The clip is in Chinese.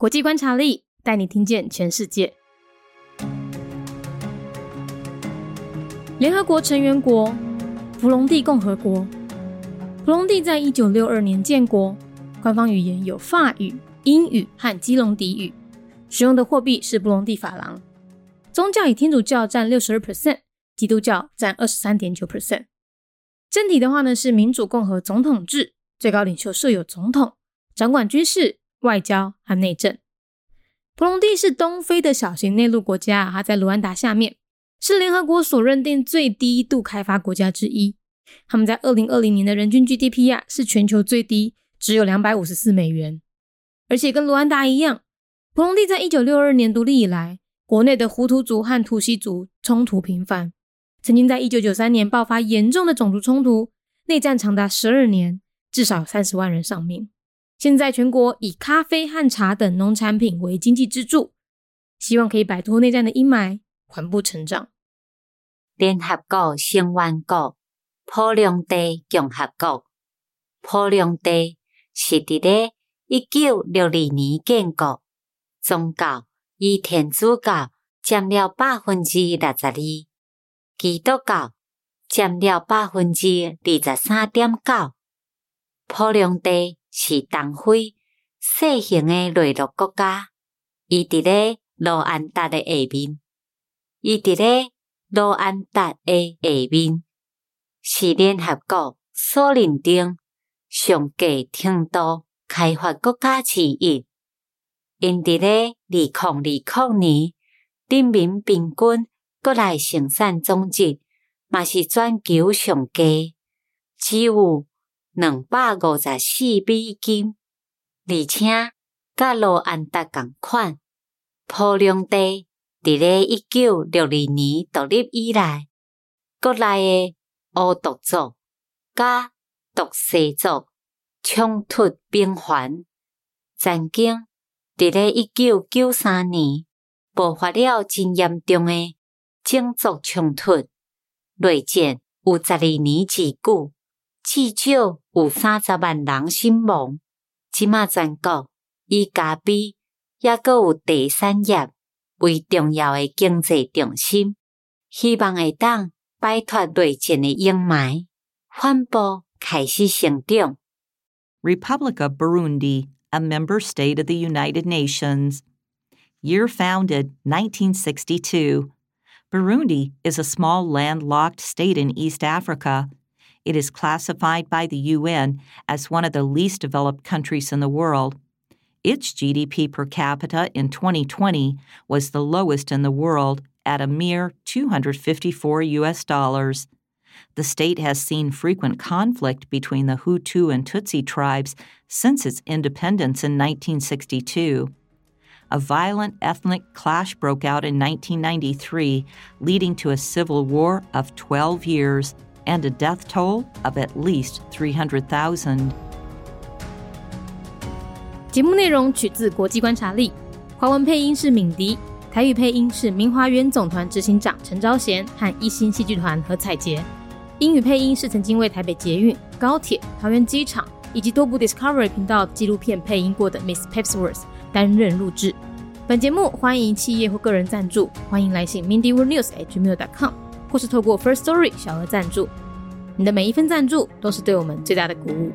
国际观察力带你听见全世界。联合国成员国弗隆蒂共和国。弗隆蒂在一九六二年建国，官方语言有法语、英语和基隆迪语，使用的货币是布隆蒂法郎。宗教以天主教占六十二 percent，基督教占二十三点九 percent。政体的话呢是民主共和总统制，最高领袖设有总统，掌管军事、外交和内政。普隆蒂是东非的小型内陆国家，它在卢安达下面，是联合国所认定最低度开发国家之一。他们在二零二零年的人均 GDP 啊是全球最低，只有两百五十四美元。而且跟卢安达一样，普隆蒂在一九六二年独立以来，国内的胡图族和图西族冲突频繁。曾经在一九九三年爆发严重的种族冲突，内战长达十二年，至少三十万人丧命。现在全国以咖啡和茶等农产品为经济支柱，希望可以摆脱内战的阴霾，缓步成长。联合国成员国普隆地共和国，普隆地是伫咧一九六二年建国，宗教以天主教占了百分之六十二。基督教占了百分之二十三点九。普隆地是东非小型的内陆国家，伊伫咧罗安达的下面，伊伫咧罗安达的下面，是联合国所认定上低程度开发国家之一。因伫咧二零二零年人民平均。国内生产总值嘛是全球上低，只有两百五十四美金，而且甲罗安达共款。普隆地伫咧一九六二年独立以来，国内诶乌独族甲独西族冲突频繁，曾经伫咧一九九三年爆发了真严重诶。种族冲突，内战有十二年之久，至少有三十万人死亡。即马全国以咖啡也阁有第三业为重要的经济重心，希望会当摆脱内战的阴霾，缓步开始成长。Republic of Burundi, a member state of the United Nations. Year founded 1962. Burundi is a small landlocked state in East Africa. It is classified by the UN as one of the least developed countries in the world. Its GDP per capita in 2020 was the lowest in the world at a mere 254 US dollars. The state has seen frequent conflict between the Hutu and Tutsi tribes since its independence in 1962 a violent ethnic clash broke out in 1993, leading to a civil war of 12 years and a death toll of at least 300,000. 节目内容取自国际观察力，华文配音是敏迪，台语配音是明华园总团执行长陈昭贤和一星戏剧团何彩杰，英语配音是曾经为台北捷运、高铁、桃园机场以及多部 Discovery 频道纪录片配音过的 Miss Pepsworth。担任录制。本节目欢迎企业或个人赞助，欢迎来信 mindyworldnews@gmail.com，或是透过 First Story 小额赞助。你的每一份赞助都是对我们最大的鼓舞。